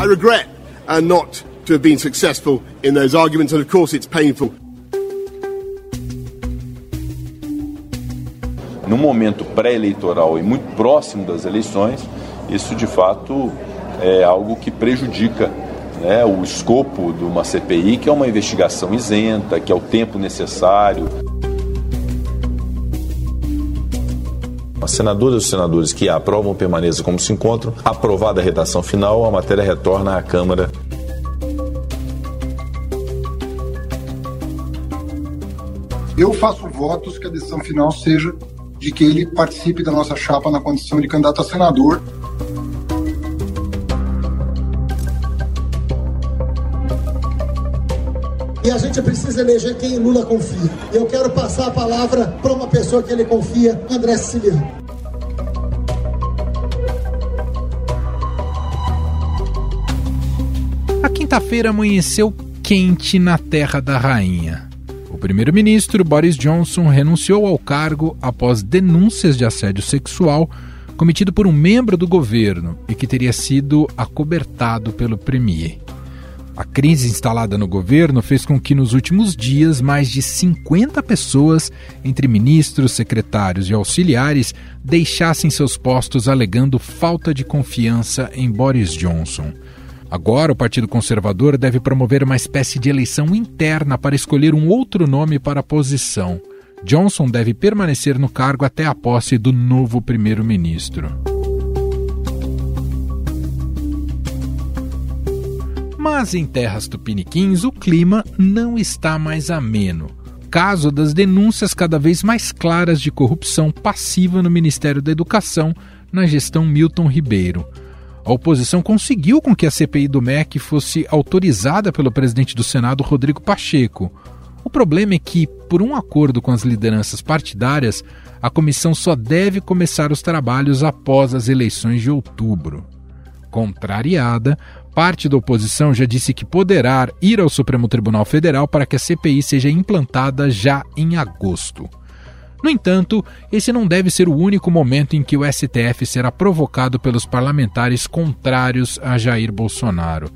I regret uh, not to have been successful in those arguments, and of course it's painful. No momento pré-eleitoral e muito próximo das eleições, isso de fato é algo que prejudica né, o escopo de uma CPI, que é uma investigação isenta, que é o tempo necessário. As senadoras e os senadores que aprovam permaneçam como se encontram. Aprovada a redação final, a matéria retorna à Câmara. Eu faço votos que a decisão final seja de que ele participe da nossa chapa na condição de candidato a senador. E a gente precisa eleger quem Lula confia. Eu quero passar a palavra para uma pessoa que ele confia, André Siciliano. Quinta-feira amanheceu quente na terra da rainha. O primeiro-ministro Boris Johnson renunciou ao cargo após denúncias de assédio sexual cometido por um membro do governo e que teria sido acobertado pelo premier. A crise instalada no governo fez com que nos últimos dias mais de 50 pessoas, entre ministros, secretários e auxiliares, deixassem seus postos alegando falta de confiança em Boris Johnson. Agora, o Partido Conservador deve promover uma espécie de eleição interna para escolher um outro nome para a posição. Johnson deve permanecer no cargo até a posse do novo primeiro-ministro. Mas em terras tupiniquins o clima não está mais ameno. Caso das denúncias cada vez mais claras de corrupção passiva no Ministério da Educação na gestão Milton Ribeiro. A oposição conseguiu com que a CPI do MEC fosse autorizada pelo presidente do Senado, Rodrigo Pacheco. O problema é que, por um acordo com as lideranças partidárias, a comissão só deve começar os trabalhos após as eleições de outubro. Contrariada, parte da oposição já disse que poderá ir ao Supremo Tribunal Federal para que a CPI seja implantada já em agosto. No entanto, esse não deve ser o único momento em que o STF será provocado pelos parlamentares contrários a Jair Bolsonaro.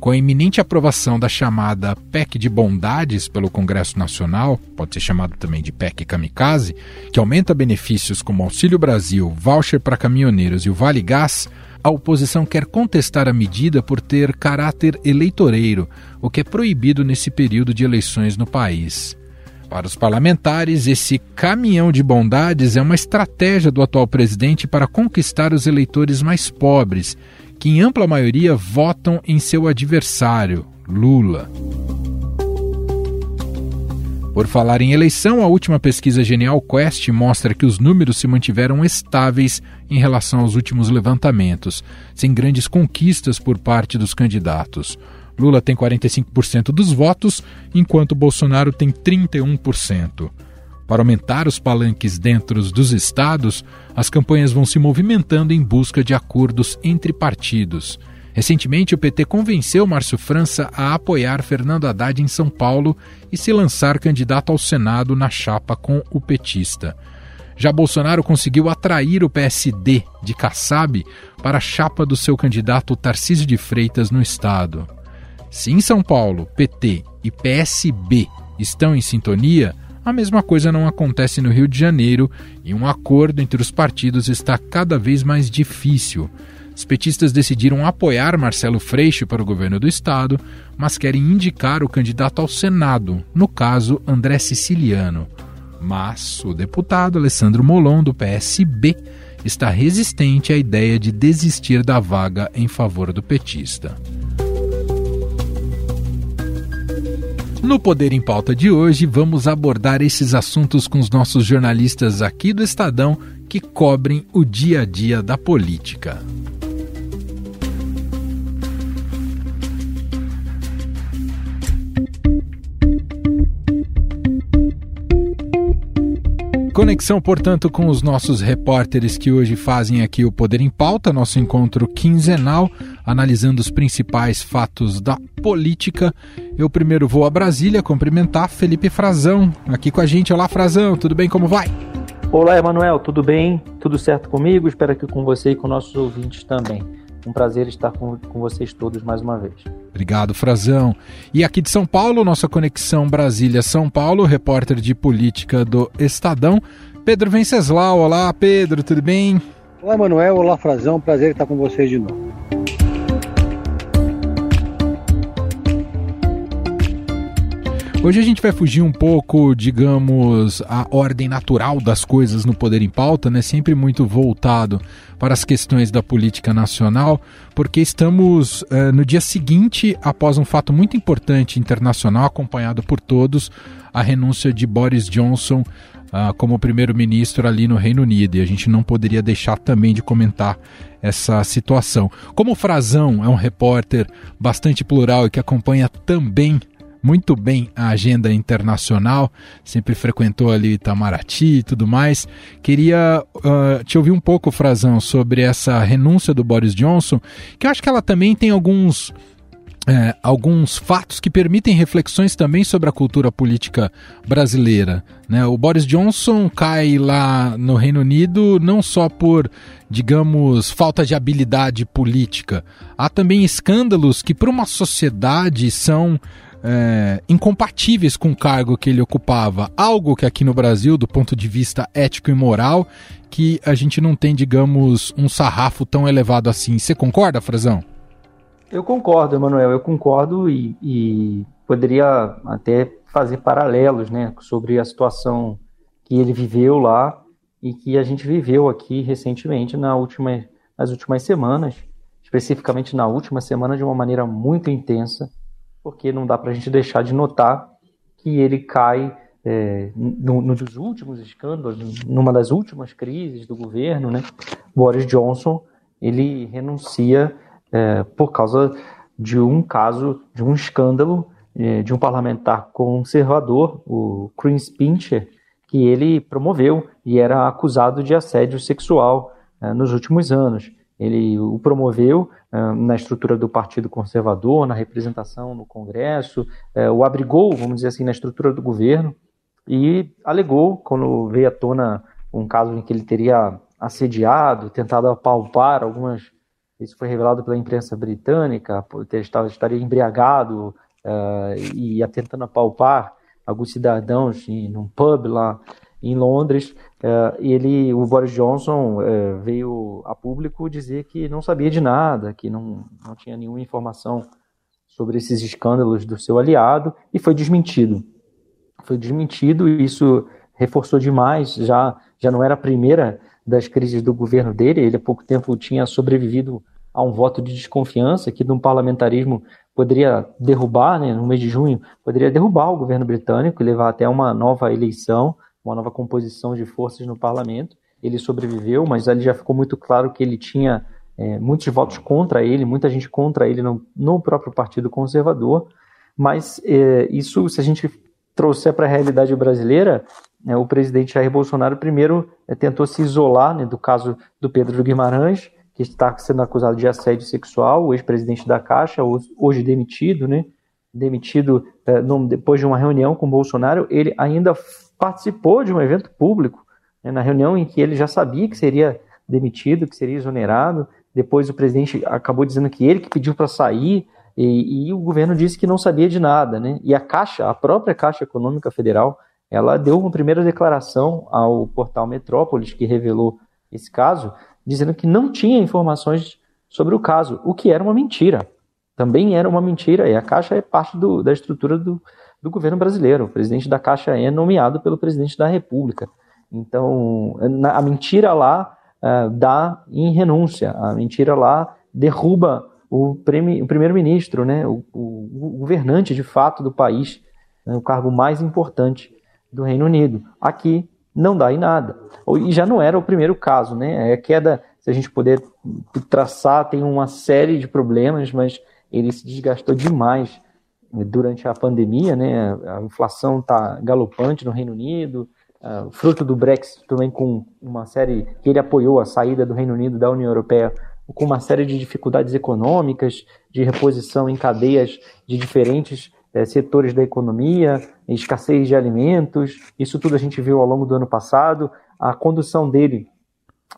Com a iminente aprovação da chamada PEC de bondades pelo Congresso Nacional, pode ser chamado também de PEC Kamikaze, que aumenta benefícios como Auxílio Brasil, voucher para caminhoneiros e o Vale Gás, a oposição quer contestar a medida por ter caráter eleitoreiro, o que é proibido nesse período de eleições no país. Para os parlamentares, esse caminhão de bondades é uma estratégia do atual presidente para conquistar os eleitores mais pobres, que em ampla maioria votam em seu adversário, Lula. Por falar em eleição, a última pesquisa Genial Quest mostra que os números se mantiveram estáveis em relação aos últimos levantamentos, sem grandes conquistas por parte dos candidatos. Lula tem 45% dos votos, enquanto Bolsonaro tem 31%. Para aumentar os palanques dentro dos estados, as campanhas vão se movimentando em busca de acordos entre partidos. Recentemente, o PT convenceu Márcio França a apoiar Fernando Haddad em São Paulo e se lançar candidato ao Senado na chapa com o petista. Já Bolsonaro conseguiu atrair o PSD de Kassab para a chapa do seu candidato Tarcísio de Freitas no estado. Se em São Paulo, PT e PSB estão em sintonia, a mesma coisa não acontece no Rio de Janeiro e um acordo entre os partidos está cada vez mais difícil. Os petistas decidiram apoiar Marcelo Freixo para o governo do estado, mas querem indicar o candidato ao Senado, no caso André Siciliano. Mas o deputado Alessandro Molon, do PSB, está resistente à ideia de desistir da vaga em favor do petista. No Poder em Pauta de hoje, vamos abordar esses assuntos com os nossos jornalistas aqui do Estadão que cobrem o dia a dia da política. Conexão, portanto, com os nossos repórteres que hoje fazem aqui o Poder em Pauta, nosso encontro quinzenal, analisando os principais fatos da política. Eu primeiro vou a Brasília cumprimentar Felipe Frazão, aqui com a gente. Olá, Frazão, tudo bem? Como vai? Olá, Emanuel, tudo bem? Tudo certo comigo? Espero que com você e com nossos ouvintes também. Um prazer estar com, com vocês todos mais uma vez. Obrigado, Frazão. E aqui de São Paulo, nossa conexão Brasília-São Paulo, repórter de política do Estadão, Pedro Venceslau. Olá, Pedro, tudo bem? Olá, Manuel. Olá, Frazão. Prazer estar com vocês de novo. Hoje a gente vai fugir um pouco, digamos, a ordem natural das coisas no Poder em Pauta, né? Sempre muito voltado para as questões da política nacional, porque estamos uh, no dia seguinte após um fato muito importante internacional, acompanhado por todos, a renúncia de Boris Johnson uh, como primeiro-ministro ali no Reino Unido. E a gente não poderia deixar também de comentar essa situação. Como o Frazão é um repórter bastante plural e que acompanha também muito bem a agenda internacional, sempre frequentou ali Itamaraty e tudo mais. Queria uh, te ouvir um pouco, Frazão, sobre essa renúncia do Boris Johnson, que eu acho que ela também tem alguns. É, alguns fatos que permitem reflexões também sobre a cultura política brasileira. Né? O Boris Johnson cai lá no Reino Unido não só por, digamos, falta de habilidade política. Há também escândalos que, para uma sociedade, são é, incompatíveis com o cargo que ele ocupava. Algo que aqui no Brasil, do ponto de vista ético e moral, que a gente não tem, digamos, um sarrafo tão elevado assim. Você concorda, Frazão? Eu concordo, Emanuel, eu concordo e, e, poderia até fazer paralelos né, sobre a situação que ele viveu lá e que a gente viveu aqui recentemente na última, nas últimas semanas, especificamente na última semana de uma maneira muito intensa porque não dá para a gente deixar de notar que ele cai é, no, no, dos últimos escândalos, numa das últimas crises do governo, né? Boris Johnson ele renuncia é, por causa de um caso, de um escândalo é, de um parlamentar conservador, o Chris Pincher, que ele promoveu e era acusado de assédio sexual é, nos últimos anos. Ele o promoveu uh, na estrutura do Partido Conservador, na representação no Congresso, uh, o abrigou, vamos dizer assim, na estrutura do governo e alegou, quando veio à tona um caso em que ele teria assediado, tentado apalpar algumas. Isso foi revelado pela imprensa britânica, estaria embriagado uh, e tentando apalpar alguns cidadãos em num pub lá em Londres, uh, ele, o Boris Johnson uh, veio a público dizer que não sabia de nada, que não, não tinha nenhuma informação sobre esses escândalos do seu aliado e foi desmentido. Foi desmentido e isso reforçou demais, já, já não era a primeira das crises do governo dele, ele há pouco tempo tinha sobrevivido a um voto de desconfiança que de um parlamentarismo poderia derrubar, né, no mês de junho, poderia derrubar o governo britânico e levar até uma nova eleição uma nova composição de forças no parlamento. Ele sobreviveu, mas ali já ficou muito claro que ele tinha é, muitos votos contra ele, muita gente contra ele no, no próprio Partido Conservador. Mas é, isso, se a gente trouxer para a realidade brasileira, é, o presidente Jair Bolsonaro primeiro é, tentou se isolar né, do caso do Pedro Guimarães, que está sendo acusado de assédio sexual, o ex-presidente da Caixa, hoje demitido, né? Demitido é, depois de uma reunião com Bolsonaro, ele ainda participou de um evento público, né, na reunião em que ele já sabia que seria demitido, que seria exonerado. Depois o presidente acabou dizendo que ele que pediu para sair e, e, o governo disse que não sabia de nada, né? E a Caixa, a própria Caixa Econômica Federal, ela deu uma primeira declaração ao portal Metrópolis que revelou esse caso, dizendo que não tinha informações sobre o caso, o que era uma mentira. Também era uma mentira, e a Caixa é parte do, da estrutura do, do governo brasileiro. O presidente da Caixa é nomeado pelo presidente da República. Então, a mentira lá uh, dá em renúncia, a mentira lá derruba o, o primeiro-ministro, né, o, o, governante de fato do país, né, o cargo mais importante do Reino Unido. Aqui não dá em nada. E já não era o primeiro caso, né? A queda, se a gente puder traçar, tem uma série de problemas, mas ele se desgastou demais durante a pandemia, né? A inflação está galopante no Reino Unido, uh, fruto do Brexit também com uma série que ele apoiou a saída do Reino Unido da União Europeia com uma série de dificuldades econômicas, de reposição em cadeias de diferentes eh, setores da economia, escassez de alimentos, isso tudo a gente viu ao longo do ano passado. A condução dele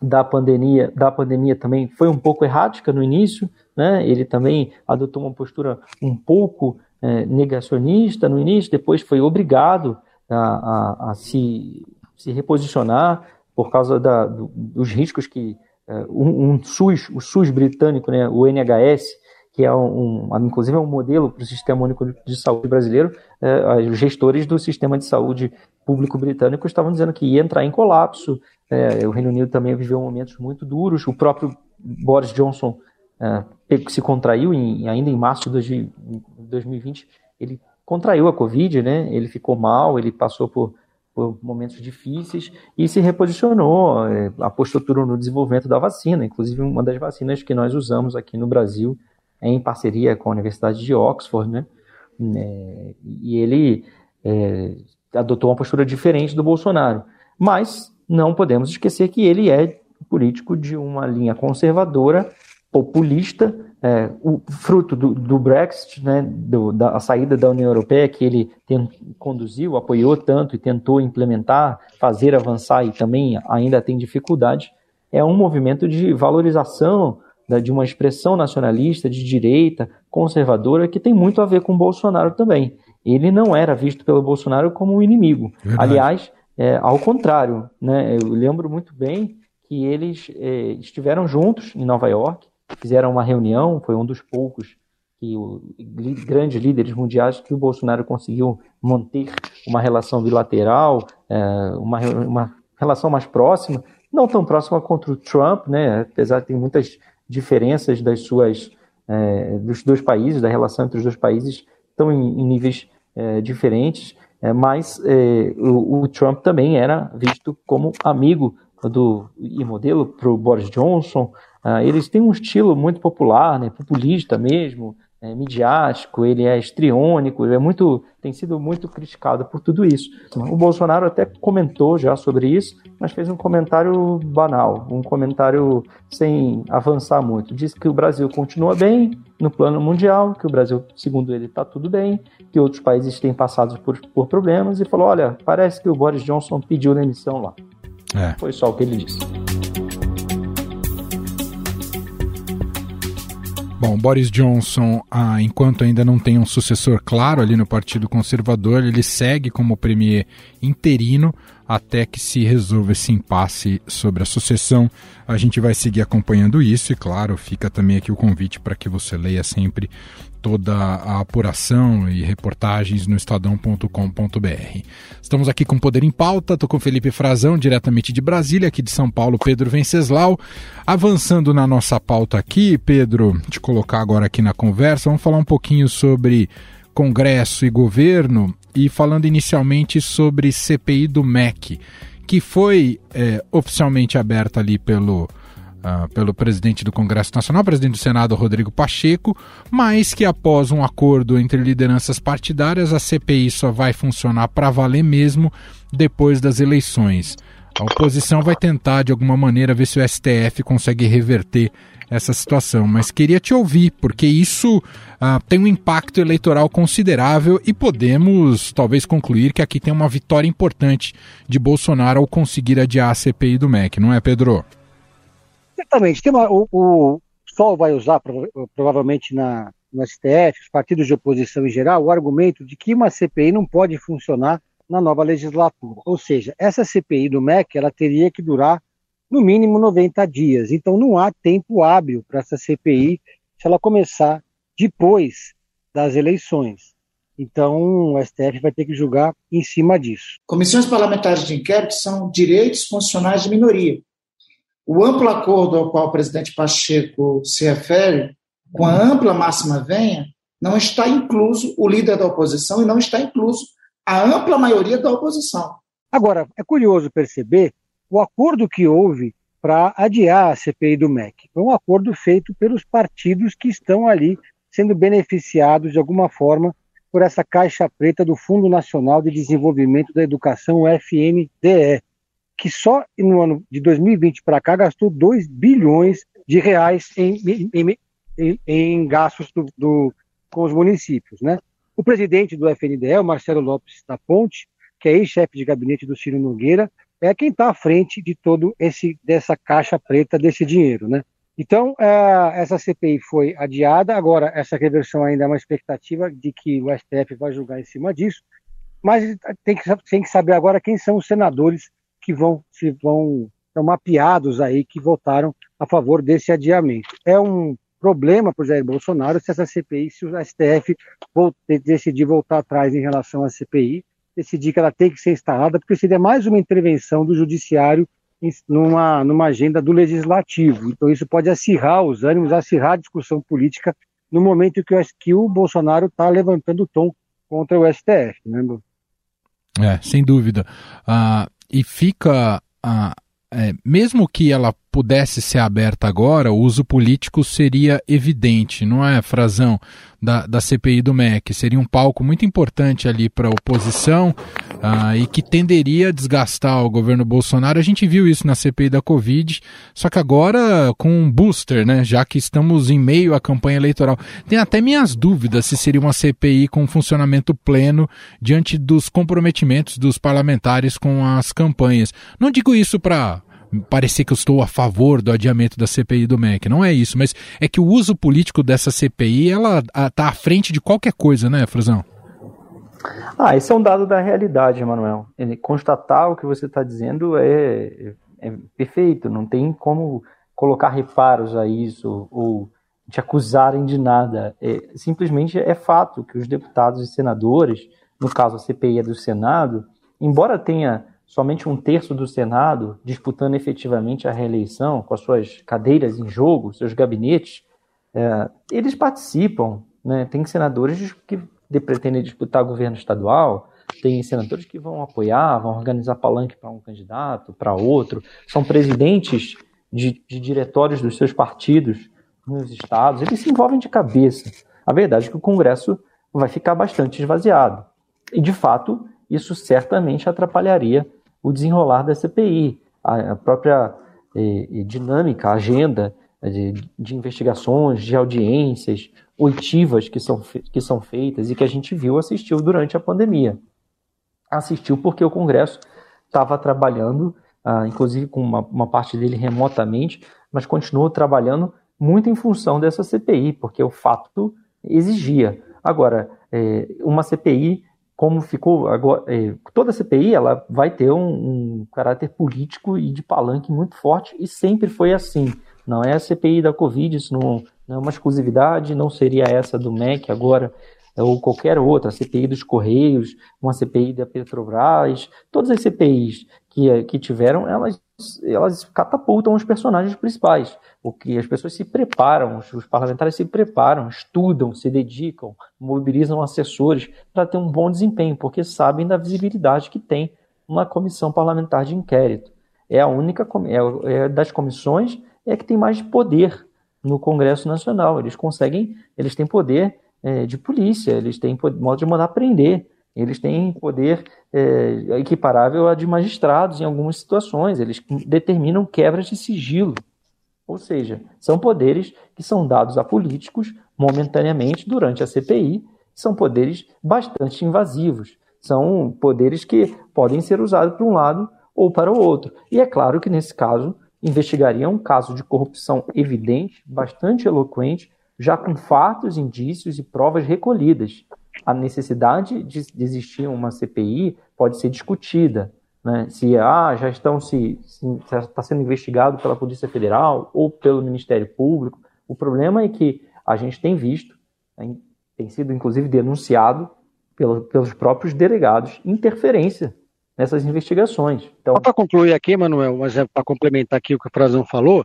da pandemia, da pandemia também foi um pouco errática no início, né? Ele também adotou uma postura um pouco é, negacionista no início, depois foi obrigado a, a, a se, se reposicionar por causa da, do, dos riscos que é, um, um, SUS, o SUS britânico, né, o NHS, que é um, inclusive é um modelo para o sistema único de saúde brasileiro, é, os gestores do sistema de saúde público britânico estavam dizendo que ia entrar em colapso. É, o Reino Unido também viveu momentos muito duros. O próprio Boris Johnson é, se contraiu em, ainda em março de 2020. Ele contraiu a Covid, né? Ele ficou mal, ele passou por, por momentos difíceis e se reposicionou, é, apostou no desenvolvimento da vacina, inclusive uma das vacinas que nós usamos aqui no Brasil em parceria com a Universidade de Oxford, né? É, e ele é, adotou uma postura diferente do Bolsonaro. Mas não podemos esquecer que ele é político de uma linha conservadora, populista, é, o fruto do, do Brexit, né, do, da saída da União Europeia, que ele tem, conduziu, apoiou tanto e tentou implementar, fazer avançar e também ainda tem dificuldade, é um movimento de valorização de uma expressão nacionalista, de direita, conservadora, que tem muito a ver com o Bolsonaro também. Ele não era visto pelo Bolsonaro como um inimigo. Verdade. Aliás, é, ao contrário, né, eu lembro muito bem que eles é, estiveram juntos em Nova York, fizeram uma reunião, foi um dos poucos que o, grandes líderes mundiais que o Bolsonaro conseguiu manter uma relação bilateral, é, uma, uma relação mais próxima, não tão próxima contra o Trump, né, apesar de ter muitas diferenças das suas é, dos dois países, da relação entre os dois países, estão em, em níveis é, diferentes, mas o, o, Trump também era visto como amigo do e modelo para o Boris Johnson. Ah, eles têm um estilo muito popular, né, populista mesmo, é, midiático, ele é estriônico, ele é muito, tem sido muito criticado por tudo isso. O Bolsonaro até comentou já sobre isso, mas fez um comentário banal, um comentário sem avançar muito. Disse que o Brasil continua bem no plano mundial, que o Brasil, segundo ele, está tudo bem, que outros países têm passado por, por problemas e falou: olha, parece que o Boris Johnson pediu demissão lá. É. Foi só o que ele disse. Bom, Boris Johnson, ah, enquanto ainda não tem um sucessor claro ali no Partido Conservador, ele segue como premier interino até que se resolva esse impasse sobre a sucessão. A gente vai seguir acompanhando isso e, claro, fica também aqui o convite para que você leia sempre toda a apuração e reportagens no estadão.com.br. Estamos aqui com Poder em Pauta, estou com Felipe Frazão, diretamente de Brasília, aqui de São Paulo, Pedro Venceslau. Avançando na nossa pauta aqui, Pedro, te colocar agora aqui na conversa, vamos falar um pouquinho sobre Congresso e governo e falando inicialmente sobre CPI do MEC, que foi é, oficialmente aberta ali pelo uh, pelo presidente do Congresso Nacional, presidente do Senado, Rodrigo Pacheco, mas que após um acordo entre lideranças partidárias, a CPI só vai funcionar para valer mesmo depois das eleições. A oposição vai tentar, de alguma maneira, ver se o STF consegue reverter essa situação, mas queria te ouvir, porque isso uh, tem um impacto eleitoral considerável e podemos talvez concluir que aqui tem uma vitória importante de Bolsonaro ao conseguir adiar a CPI do MEC, não é, Pedro? Certamente. Tem uma, o, o Sol vai usar provavelmente na, no STF, os partidos de oposição em geral, o argumento de que uma CPI não pode funcionar na nova legislatura. Ou seja, essa CPI do MEC ela teria que durar no mínimo 90 dias. Então não há tempo hábil para essa CPI se ela começar depois das eleições. Então o STF vai ter que julgar em cima disso. Comissões parlamentares de inquérito são direitos constitucionais de minoria. O amplo acordo ao qual o presidente Pacheco se refere, com a ampla máxima venha, não está incluso o líder da oposição e não está incluso a ampla maioria da oposição. Agora, é curioso perceber o acordo que houve para adiar a CPI do MEC. Foi um acordo feito pelos partidos que estão ali sendo beneficiados de alguma forma por essa caixa preta do Fundo Nacional de Desenvolvimento da Educação, FNDE que só no ano de 2020 para cá gastou 2 bilhões de reais em, em, em, em gastos do, do, com os municípios. Né? O presidente do FNDE, o Marcelo Lopes da Ponte, que é ex-chefe de gabinete do Ciro Nogueira, é quem está à frente de todo esse dessa caixa preta desse dinheiro, né? Então, é, essa CPI foi adiada, agora essa reversão ainda é uma expectativa de que o STF vai julgar em cima disso, mas tem que, tem que saber agora quem são os senadores que vão se vão são mapeados aí que votaram a favor desse adiamento. É um problema para o Jair Bolsonaro se essa CPI, se o STF decidir voltar atrás em relação à CPI, decidir que ela tem que ser instalada, porque seria mais uma intervenção do judiciário numa, numa agenda do legislativo. Então isso pode acirrar os ânimos, acirrar a discussão política no momento que o, que o Bolsonaro está levantando o tom contra o STF. Né? É, sem dúvida. Ah, e fica ah, é, mesmo que ela pudesse ser aberta agora, o uso político seria evidente, não é, Frazão, da, da CPI do MEC? Seria um palco muito importante ali para a oposição uh, e que tenderia a desgastar o governo Bolsonaro. A gente viu isso na CPI da Covid, só que agora com um booster, né? Já que estamos em meio à campanha eleitoral. Tem até minhas dúvidas se seria uma CPI com funcionamento pleno diante dos comprometimentos dos parlamentares com as campanhas. Não digo isso para parecer que eu estou a favor do adiamento da CPI do MEC. Não é isso, mas é que o uso político dessa CPI, ela está à frente de qualquer coisa, né, Fruzão? Ah, esse é um dado da realidade, Emanuel. Constatar o que você está dizendo é, é, perfeito, não tem como colocar reparos a isso ou te acusarem de nada. É, simplesmente é fato que os deputados e senadores, no caso a CPI é do Senado, embora tenha somente um terço do Senado disputando efetivamente a reeleição, com as suas cadeiras em jogo, seus gabinetes, é, eles participam. Né? Tem senadores que pretendem disputar governo estadual, tem senadores que vão apoiar, vão organizar palanque para um candidato, para outro, são presidentes de, de diretórios dos seus partidos nos estados, eles se envolvem de cabeça. A verdade é que o Congresso vai ficar bastante esvaziado. E, de fato, isso certamente atrapalharia o desenrolar da CPI, a, própria eh, dinâmica, a agenda de, de, investigações, de audiências, oitivas que são, que são feitas e que a gente viu, assistiu durante a pandemia. Assistiu porque o Congresso estava trabalhando, ah, inclusive com uma, uma parte dele remotamente, mas continuou trabalhando muito em função dessa CPI, porque o fato exigia. Agora, uma CPI como ficou agora, é, toda a CPI ela vai ter um, um, caráter político e de palanque muito forte e sempre foi assim. Não é a CPI da Covid, isso não, não é uma exclusividade, não seria essa do MEC agora ou qualquer outra, a CPI dos Correios, uma CPI da Petrobras, todas as CPIs que, que tiveram, elas, elas catapultam os personagens principais. O que as pessoas se preparam, os parlamentares se preparam, estudam, se dedicam, mobilizam assessores para ter um bom desempenho, porque sabem da visibilidade que tem uma comissão parlamentar de inquérito. É a única é, é das comissões é que tem mais poder no Congresso Nacional. Eles conseguem, eles têm poder é, de polícia, eles têm modo de mandar prender, eles têm poder é, equiparável a de magistrados em algumas situações, eles determinam quebras de sigilo. Ou seja, são poderes que são dados a políticos momentaneamente durante a CPI, são poderes bastante invasivos, são poderes que podem ser usados para um lado ou para o outro. E é claro que nesse caso investigariam um caso de corrupção evidente, bastante eloquente, já com fatos, indícios e provas recolhidas. A necessidade de, existir uma CPI pode ser discutida, né? Se ah, já estão se, se está sendo investigado pela Polícia Federal ou pelo Ministério Público. O problema é que a gente tem visto, né, tem sido inclusive denunciado pelo, pelos próprios delegados interferência nessas investigações. Então, para concluir aqui, Manuel, mas é para complementar aqui o que o Frazão falou,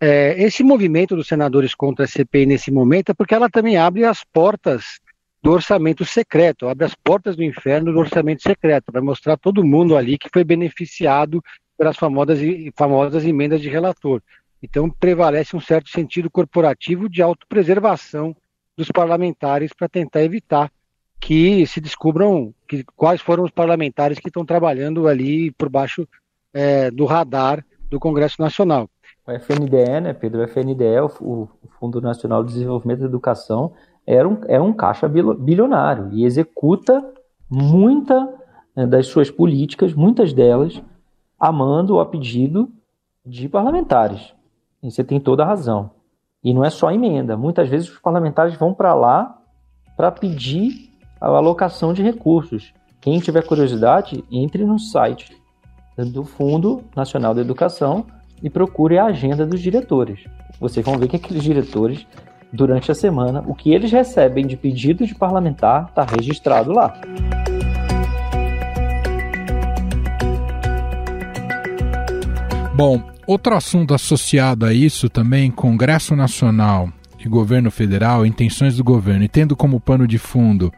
é, esse movimento dos senadores contra a CPI nesse momento é porque ela também abre as portas do orçamento secreto, abre as portas do inferno do orçamento secreto, vai mostrar todo mundo ali que foi beneficiado pelas famosas, famosas emendas de relator. Então prevalece um certo sentido corporativo de autopreservação dos parlamentares para tentar evitar que se descubram que, quais foram os parlamentares que estão trabalhando ali por baixo é, do radar do Congresso Nacional. O FNDE, né, Pedro? O FNDE, o, Fundo Nacional de Desenvolvimento da Educação, era um, é um caixa bilionário e executa muita né, das suas políticas, muitas delas, a mando ou a pedido de parlamentares. E você tem toda a razão. E não é só emenda. Muitas vezes os parlamentares vão para lá para pedir a alocação de recursos. Quem tiver curiosidade, entre no site do Fundo Nacional da Educação e procure a agenda dos diretores. Vocês vão ver que aqueles diretores, durante a semana, o que eles recebem de pedido de parlamentar está registrado lá. Bom, outro assunto associado a isso também, Congresso Nacional e Governo Federal, intenções do governo, e tendo como pano de fundo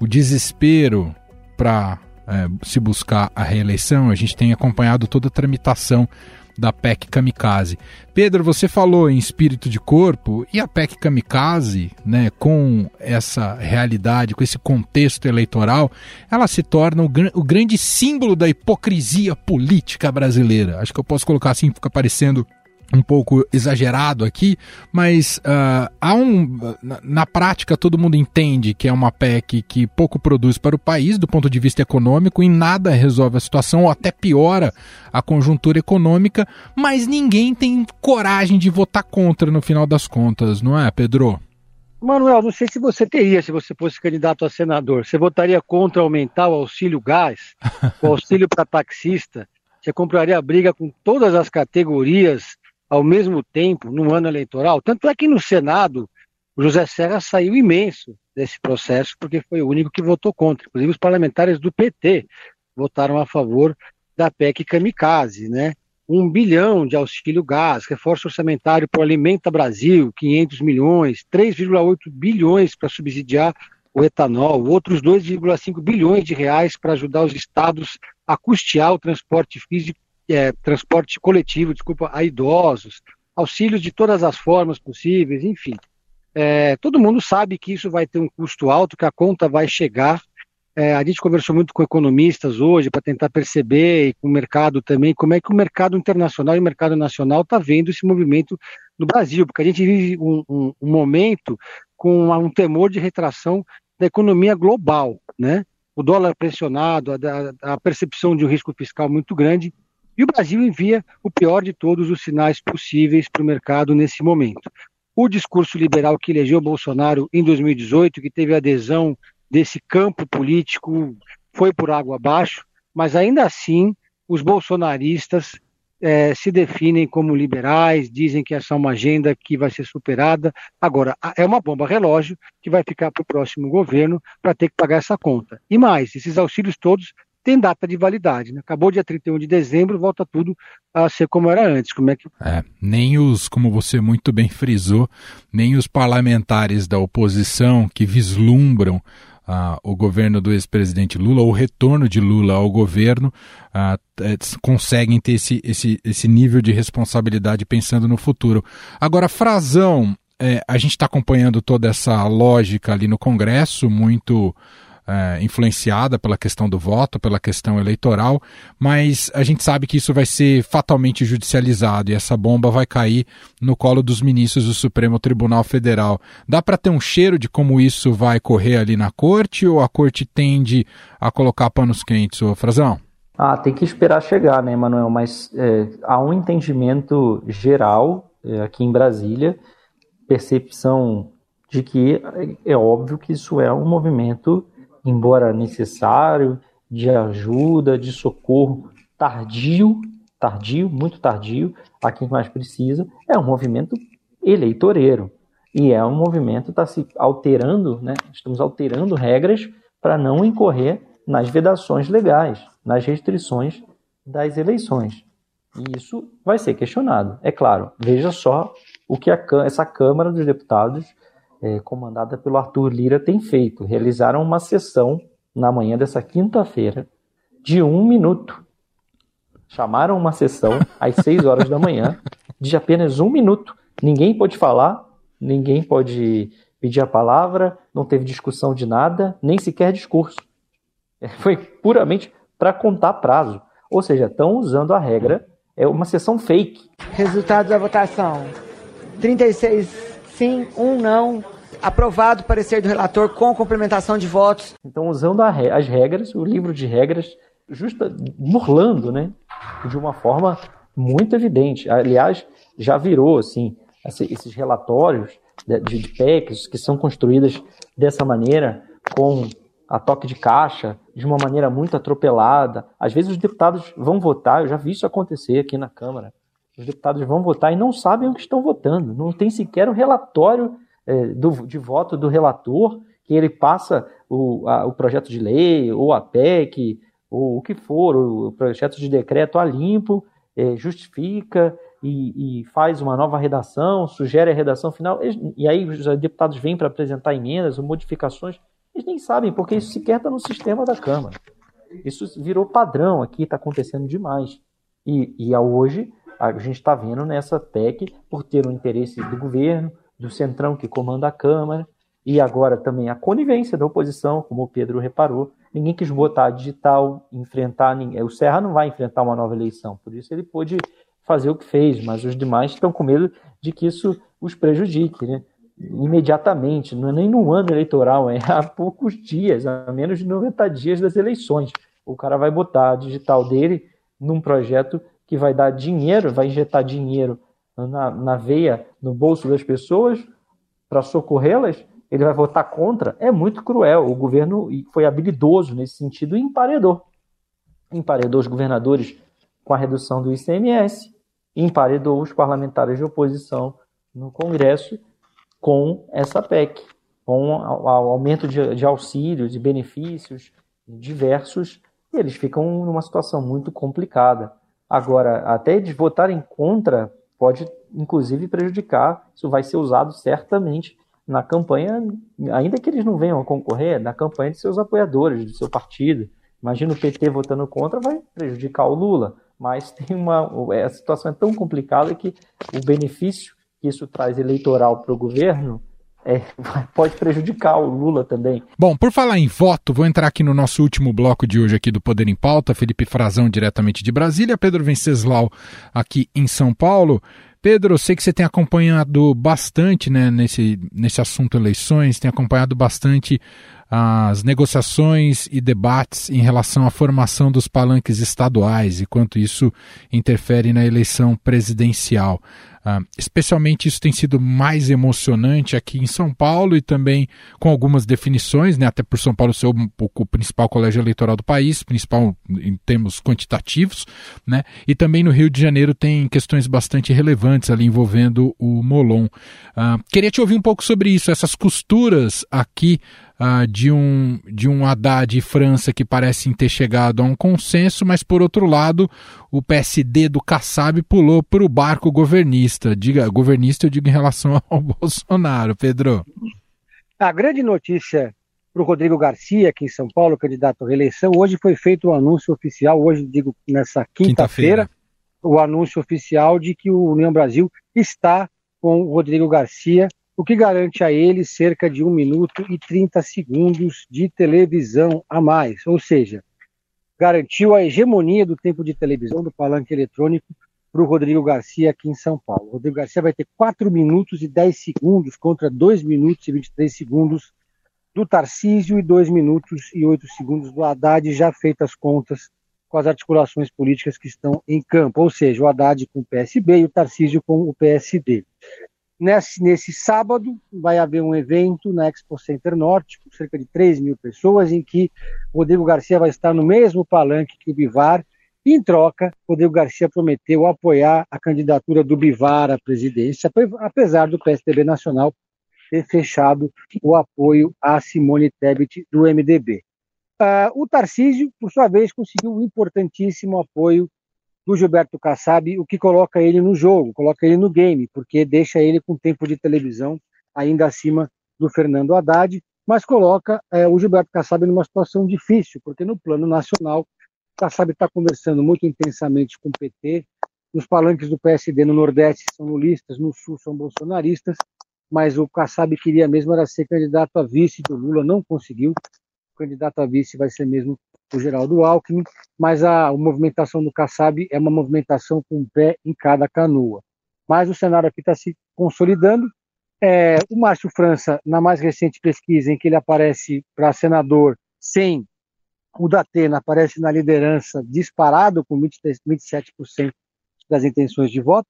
o desespero para é, se buscar a reeleição, a gente tem acompanhado toda a tramitação da PEC Kamikaze. Pedro, você falou em espírito de corpo e a PEC Kamikaze, né, com essa realidade, com esse contexto eleitoral, ela se torna o, gr o grande símbolo da hipocrisia política brasileira. Acho que eu posso colocar assim, fica parecendo um pouco exagerado aqui, mas uh, há um, na, na, prática todo mundo entende que é uma PEC que pouco produz para o país do ponto de vista econômico e nada resolve a situação ou até piora a conjuntura econômica, mas ninguém tem coragem de votar contra no final das contas, não é, Pedro? Manuel, não sei se você teria se você fosse candidato a senador. Você votaria contra aumentar o auxílio gás, o auxílio para taxista? Você compraria a briga com todas as categorias ao mesmo tempo no ano eleitoral. Tanto é que no Senado o José Serra saiu imenso desse processo, porque foi o único que votou contra. Inclusive os parlamentares do PT votaram a favor da PEC Kamikaze, né? Um bilhão de auxílio gás, reforço orçamentário para o Alimenta Brasil, 500 milhões, 3,8 bilhões para subsidiar o etanol, outros 2,5 bilhões de reais para ajudar os estados a custear o transporte físico é, transporte coletivo, desculpa, a idosos, auxílios de todas as formas possíveis, enfim. É, todo mundo sabe que isso vai ter um custo alto, que a conta vai chegar. É, a gente conversou muito com economistas hoje para tentar perceber, e com o mercado também, como é que o mercado internacional e o mercado nacional está vendo esse movimento no Brasil, porque a gente vive um, um, um momento com um temor de retração da economia global, né? O dólar pressionado, a, a percepção de um risco fiscal muito grande, e o Brasil envia o pior de todos os sinais possíveis para o mercado nesse momento. O discurso liberal que elegeu Bolsonaro em 2018, que teve adesão desse campo político, foi por água abaixo, mas ainda assim os bolsonaristas é, se definem como liberais, dizem que essa é uma agenda que vai ser superada. Agora, é uma bomba relógio que vai ficar para o próximo governo para ter que pagar essa conta. E mais, esses auxílios todos tem data de validade. Né? Acabou dia 31 de dezembro, volta tudo a ser como era antes. Como é que... É, nem os, como você muito bem frisou, nem os parlamentares da oposição que vislumbram ah, o governo do ex-presidente Lula, o retorno de Lula ao governo, ah, é, conseguem ter esse, esse, esse nível de responsabilidade pensando no futuro. Agora, Frazão, é, a gente está acompanhando toda essa lógica ali no Congresso, muito é, influenciada pela questão do voto, pela questão eleitoral, mas a gente sabe que isso vai ser fatalmente judicializado e essa bomba vai cair no colo dos ministros do Supremo Tribunal Federal. Dá para ter um cheiro de como isso vai correr ali na corte ou a corte tende a colocar panos quentes, ô Frazão? Ah, tem que esperar chegar, né, Manuel? Mas é, há um entendimento geral é, aqui em Brasília, percepção de que é, é óbvio que isso é um movimento embora necessário, de ajuda, de socorro tardio, tardio, muito tardio, a quem mais precisa, é um movimento eleitoreiro. E é um movimento está se alterando, né? estamos alterando regras para não incorrer nas vedações legais, nas restrições das eleições. E isso vai ser questionado. É claro, veja só o que a, essa Câmara dos Deputados é, comandada pelo Arthur Lira, tem feito. Realizaram uma sessão na manhã dessa quinta-feira de um minuto. Chamaram uma sessão às seis horas da manhã de apenas um minuto. Ninguém pode falar, ninguém pode pedir a palavra, não teve discussão de nada, nem sequer discurso. É, foi puramente para contar prazo. Ou seja, estão usando a regra, é uma sessão fake. Resultado da votação: 36 sim, um não, Aprovado o parecer do relator com complementação de votos. Então, usando as regras, o livro de regras justa, burlando, né? De uma forma muito evidente. Aliás, já virou assim esses relatórios de, de PECs que são construídas dessa maneira, com a toque de caixa, de uma maneira muito atropelada. Às vezes os deputados vão votar, eu já vi isso acontecer aqui na Câmara. Os deputados vão votar e não sabem o que estão votando. Não tem sequer o um relatório é, do, de voto do relator, que ele passa o, a, o projeto de lei, ou a PEC, ou o que for, o projeto de decreto a limpo, é, justifica e, e, faz uma nova redação, sugere a redação final, e aí os deputados vêm para apresentar emendas ou modificações, eles nem sabem, porque isso sequer está no sistema da Câmara. Isso virou padrão aqui, está acontecendo demais. E, e hoje a gente está vendo nessa PEC, por ter o interesse do governo, do Centrão que comanda a Câmara, e agora também a conivência da oposição, como o Pedro reparou. Ninguém quis botar digital, enfrentar ninguém. O Serra não vai enfrentar uma nova eleição, por isso ele pôde fazer o que fez, mas os demais estão com medo de que isso os prejudique, né? imediatamente, não é nem no ano eleitoral, é há poucos dias, há menos de 90 dias das eleições. O cara vai botar a digital dele num projeto que vai dar dinheiro, vai injetar dinheiro na, na veia, no bolso das pessoas para socorrê-las, ele vai votar contra, é muito cruel. O governo foi habilidoso nesse sentido e emparedou. Emparedou os governadores com a redução do ICMS, emparedou os parlamentares de oposição no Congresso com essa PEC, com o aumento de, de auxílios e benefícios diversos, e eles ficam numa situação muito complicada. Agora, até de votarem contra pode, inclusive, prejudicar, isso vai ser usado certamente na campanha, ainda que eles não venham a concorrer, na campanha de seus apoiadores, do seu partido. Imagina o PT votando contra, vai prejudicar o Lula. Mas tem uma. A situação é tão complicada que o benefício que isso traz eleitoral para o governo é, pode prejudicar o Lula também. Bom, por falar em voto, vou entrar aqui no nosso último bloco de hoje aqui do Poder em Pauta. Felipe Frazão, diretamente de Brasília, Pedro Venceslau, aqui em São Paulo. Pedro, sei que você tem acompanhado bastante né, nesse, nesse assunto eleições, tem acompanhado bastante as negociações e debates em relação à formação dos palanques estaduais e quanto isso interfere na eleição presidencial. Uh, especialmente isso tem sido mais emocionante aqui em São Paulo e também com algumas definições, né, até por São Paulo ser o, o, principal colégio eleitoral do país, principal em termos quantitativos, né, e também no Rio de Janeiro tem questões bastante relevantes ali envolvendo o Molon. Uh, queria te ouvir um pouco sobre isso, essas costuras aqui uh, de, um, de um Haddad e França que parecem ter chegado a um consenso, mas por outro lado, o PSD do Kassab pulou para o barco governista. Diga, governista eu digo em relação ao Bolsonaro, Pedro. A grande notícia para o Rodrigo Garcia, aqui em São Paulo, candidato à reeleição, hoje foi feito o um anúncio oficial, hoje digo nessa quinta-feira, quinta o anúncio oficial de que o União Brasil está com o Rodrigo Garcia o que garante a ele cerca de 1 minuto e 30 segundos de televisão a mais, ou seja, garantiu a hegemonia do tempo de televisão do palanque eletrônico para o Rodrigo Garcia aqui em São Paulo. O Rodrigo Garcia vai ter 4 minutos e 10 segundos contra 2 minutos e 23 segundos do Tarcísio e 2 minutos e 8 segundos do Haddad, já feitas as contas com as articulações políticas que estão em campo, ou seja, o Haddad com o PSB e o Tarcísio com o PSD. Nesse, nesse sábado, vai haver um evento na Expo Center Norte, com cerca de 3 mil pessoas, em que Rodrigo Garcia vai estar no mesmo palanque que o Bivar. Em troca, Rodrigo Garcia prometeu apoiar a candidatura do Bivar à presidência, apesar do PSDB Nacional ter fechado o apoio a Simone Tebet do MDB. Uh, ah, o Tarcísio, por sua vez, conseguiu um importantíssimo apoio do Gilberto Kassab, o que coloca ele no jogo, coloca ele no game, porque deixa ele com tempo de televisão ainda acima do Fernando Haddad, mas coloca é, o Gilberto Kassab numa situação difícil, porque no plano nacional, Kassab está conversando muito intensamente com o PT, os palanques do PSD no Nordeste são lulistas, no Sul são bolsonaristas, mas o Kassab queria mesmo era ser candidato a vice do Lula, não conseguiu, o candidato a vice vai ser mesmo o Geraldo Alckmin, mas a, a movimentação do Kassab é uma movimentação com um pé em cada canoa. Mas o cenário aqui está se consolidando. É, o Márcio França, na mais recente pesquisa em que ele aparece para senador sem o Datena aparece na liderança disparado com 27% das intenções de voto,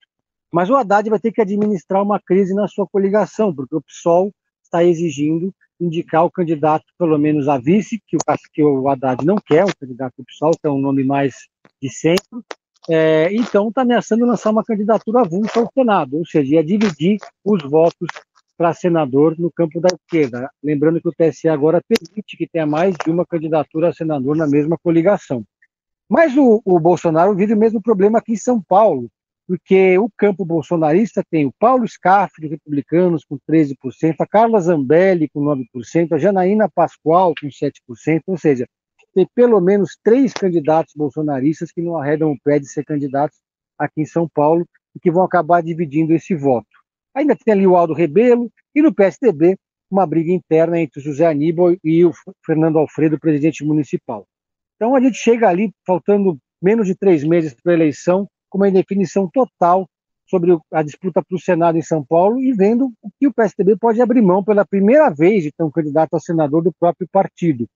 mas o Haddad vai ter que administrar uma crise na sua coligação, porque o PSOL está exigindo indicar o candidato, pelo menos a vice, que o, que o Haddad não quer, o candidato do PSOL, que é um nome mais de centro, é, então está ameaçando lançar uma candidatura avulsa ao Senado, ou seja, ia dividir os votos para senador no campo da esquerda. Lembrando que o TSE agora permite que tenha mais de uma candidatura a senador na mesma coligação. Mas o, o Bolsonaro vive o mesmo problema aqui em São Paulo, porque o campo bolsonarista tem o Paulo Scaff, de Republicanos, com 13%, a Carla Zambelli, com 9%, a Janaína Pascoal, com 7%, ou seja, tem pelo menos três candidatos bolsonaristas que não arredam o pé de ser candidatos aqui em São Paulo e que vão acabar dividindo esse voto. Ainda tem ali o Aldo Rebelo e no PSDB uma briga interna entre o José Aníbal e o Fernando Alfredo, presidente municipal. Então a gente chega ali, faltando menos de três meses para a eleição, com uma indefinição total sobre a disputa para o Senado em São Paulo e vendo o que o PSDB pode abrir mão pela primeira vez de ter um candidato a senador do próprio partido.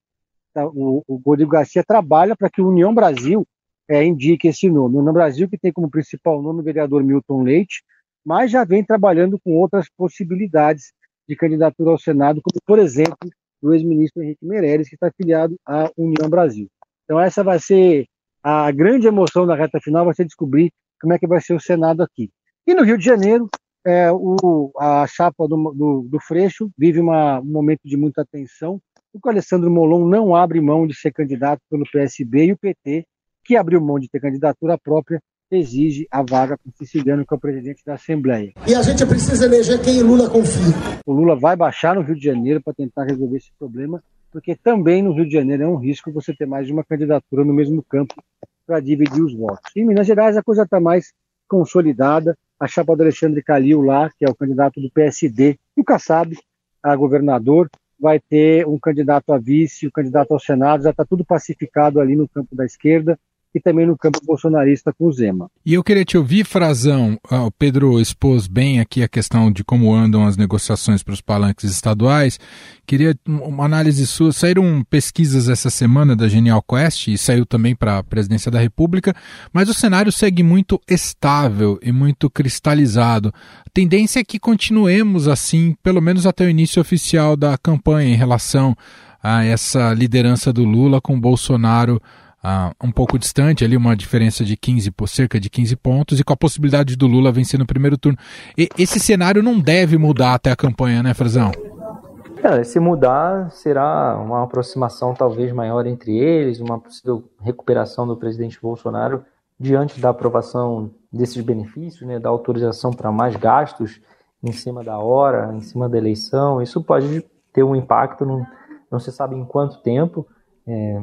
Tá, o, o Rodrigo Garcia trabalha para que o União Brasil é, indique esse nome. O União Brasil, que tem como principal nome o vereador Milton Leite, mas já vem trabalhando com outras possibilidades de candidatura ao Senado, como, por exemplo, do ex-ministro Henrique Meirelles, que está afiliado à União Brasil. Então, essa vai ser a grande emoção da reta final, vai ser descobrir como é que vai ser o Senado aqui. E no Rio de Janeiro, é, o, a chapa do, do, do Freixo vive uma, um momento de muita tensão, porque o Alessandro Molon não abre mão de ser candidato pelo PSB e o PT, que abriu mão de ter candidatura própria, exige a vaga para o Siciliano, que é o presidente da Assembleia. E a gente precisa eleger quem Lula confia. O Lula vai baixar no Rio de Janeiro para tentar resolver esse problema, porque também no Rio de Janeiro é um risco você ter mais de uma candidatura no mesmo campo para dividir os votos. Em Minas Gerais a coisa está mais consolidada. A chapa do Alexandre Calil lá, que é o candidato do PSD, nunca sabe, a governador, vai ter um candidato a vice, o um candidato ao Senado, já está tudo pacificado ali no campo da esquerda e também no campo bolsonarista com o Zema. E eu queria te ouvir, Frazão. Ah, o Pedro expôs bem aqui a questão de como andam as negociações para os palanques estaduais. Queria uma análise sua. Saíram pesquisas essa semana da Genial Quest e saiu também para a presidência da República, mas o cenário segue muito estável e muito cristalizado. A tendência é que continuemos assim, pelo menos até o início oficial da campanha em relação a essa liderança do Lula com Bolsonaro uh, um pouco distante, ali uma diferença de 15, por cerca de 15 pontos, e com a possibilidade do Lula vencer no primeiro turno. E, esse cenário não deve mudar até a campanha, né, Frazão? É, se mudar, será uma aproximação talvez maior entre eles, uma possível recuperação do presidente Bolsonaro diante da aprovação desses benefícios, né, da autorização para mais gastos em cima da hora, em cima da eleição. Isso pode ter um impacto, não, não se sabe em quanto tempo. É,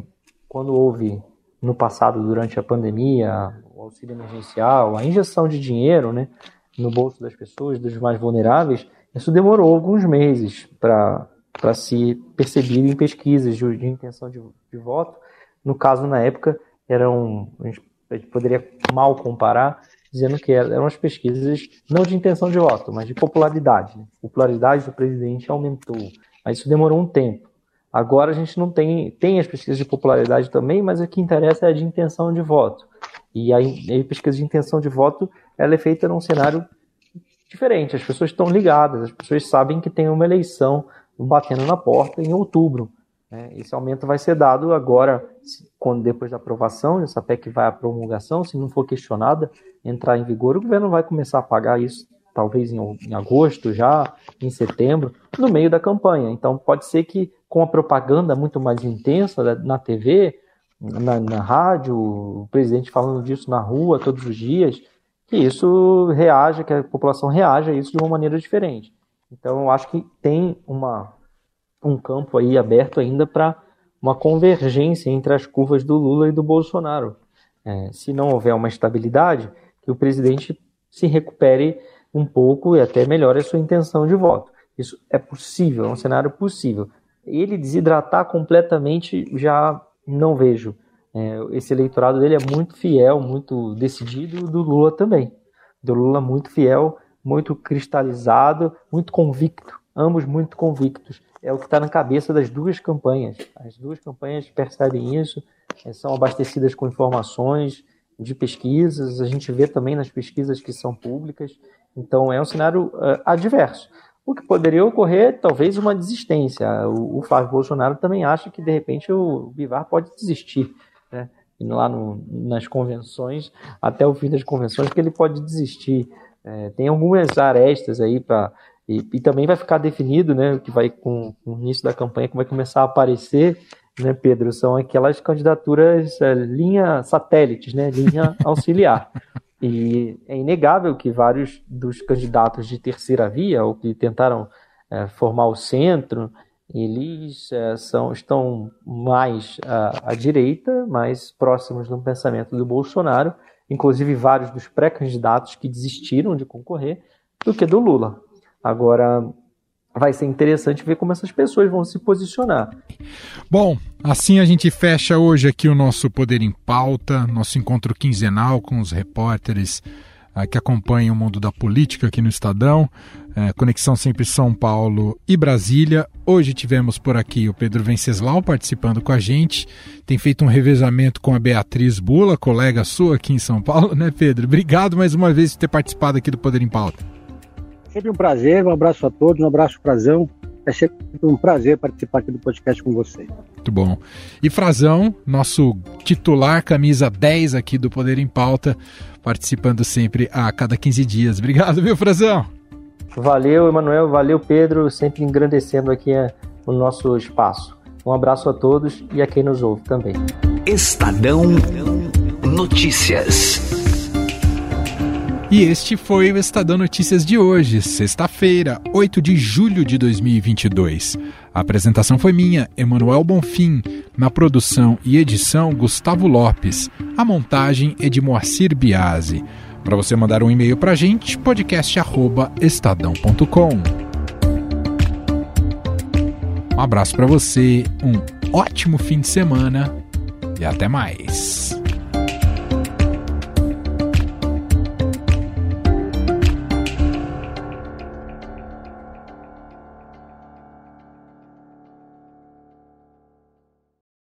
quando houve no passado, durante a pandemia, o auxílio emergencial, a injeção de dinheiro né, no bolso das pessoas, dos mais vulneráveis, isso demorou alguns meses para se perceber em pesquisas de, de intenção de, de, voto. No caso, na época, eram, a gente, poderia mal comparar, dizendo que eram as pesquisas não de intenção de voto, mas de popularidade. Né? A popularidade do presidente aumentou, mas isso demorou um tempo. Agora a gente não tem, tem as pesquisas de popularidade também, mas o que interessa é a de intenção de voto. E a, a pesquisa de intenção de voto ela é feita num cenário diferente. As pessoas estão ligadas, as pessoas sabem que tem uma eleição batendo na porta em outubro. Né? Esse aumento vai ser dado agora, quando depois da aprovação, essa PEC vai à promulgação, se não for questionada, entrar em vigor, o governo vai começar a pagar isso talvez em, em agosto já, em setembro, no meio da campanha. Então pode ser que com a propaganda muito mais intensa na TV, na, na rádio, o presidente falando disso na rua todos os dias, que isso reaja, que a população reaja a isso de uma maneira diferente. Então eu acho que tem uma, um campo aí aberto ainda para uma convergência entre as curvas do Lula e do Bolsonaro. É, se não houver uma estabilidade, que o presidente se recupere um pouco e até melhore a sua intenção de voto. Isso é possível, é um cenário possível. Ele desidratar completamente já não vejo. É, esse eleitorado dele é muito fiel, muito decidido, do Lula também. Do Lula muito fiel, muito cristalizado, muito convicto ambos muito convictos. É o que está na cabeça das duas campanhas. As duas campanhas percebem isso, é, são abastecidas com informações de pesquisas, a gente vê também nas pesquisas que são públicas. Então, é um cenário uh, adverso. O que poderia ocorrer, talvez, uma desistência. O, o Flávio Bolsonaro também acha que, de repente, o Bivar pode desistir. Né? lá no, nas convenções, até o fim das convenções, que ele pode desistir. É, tem algumas arestas aí para. E, e, também vai ficar definido, né, que vai com, com, o início da campanha, que vai começar a aparecer, né, Pedro, são aquelas candidaturas é, linha satélites, né, linha auxiliar. E é inegável que vários dos candidatos de terceira via, ou que tentaram é, formar o centro, eles é, são, estão mais à, à, direita, mais próximos do pensamento do Bolsonaro, inclusive vários dos pré-candidatos que desistiram de concorrer, do que do Lula. Agora, vai ser interessante ver como essas pessoas vão se posicionar. Bom, assim a gente fecha hoje aqui o nosso Poder em Pauta, nosso encontro quinzenal com os repórteres uh, que acompanham o mundo da política aqui no Estadão. Uh, conexão sempre São Paulo e Brasília. Hoje tivemos por aqui o Pedro Venceslau participando com a gente. Tem feito um revezamento com a Beatriz Bula, colega sua aqui em São Paulo, né, Pedro? Obrigado mais uma vez por ter participado aqui do Poder em Pauta. Sempre um prazer, um abraço a todos, um abraço Frazão. É sempre um prazer participar aqui do podcast com vocês. Muito bom. E Frazão, nosso titular camisa 10 aqui do Poder em Pauta, participando sempre a cada 15 dias. Obrigado, viu, Frazão? Valeu, Emanuel, valeu, Pedro, sempre engrandecendo aqui é, o nosso espaço. Um abraço a todos e a quem nos ouve também. Estadão Notícias. E este foi o Estadão Notícias de hoje, sexta-feira, 8 de julho de 2022. A apresentação foi minha, Emanuel Bonfim. Na produção e edição, Gustavo Lopes. A montagem é de Moacir Biasi. Para você mandar um e-mail para a gente, podcast@estadão.com. Um abraço para você, um ótimo fim de semana e até mais.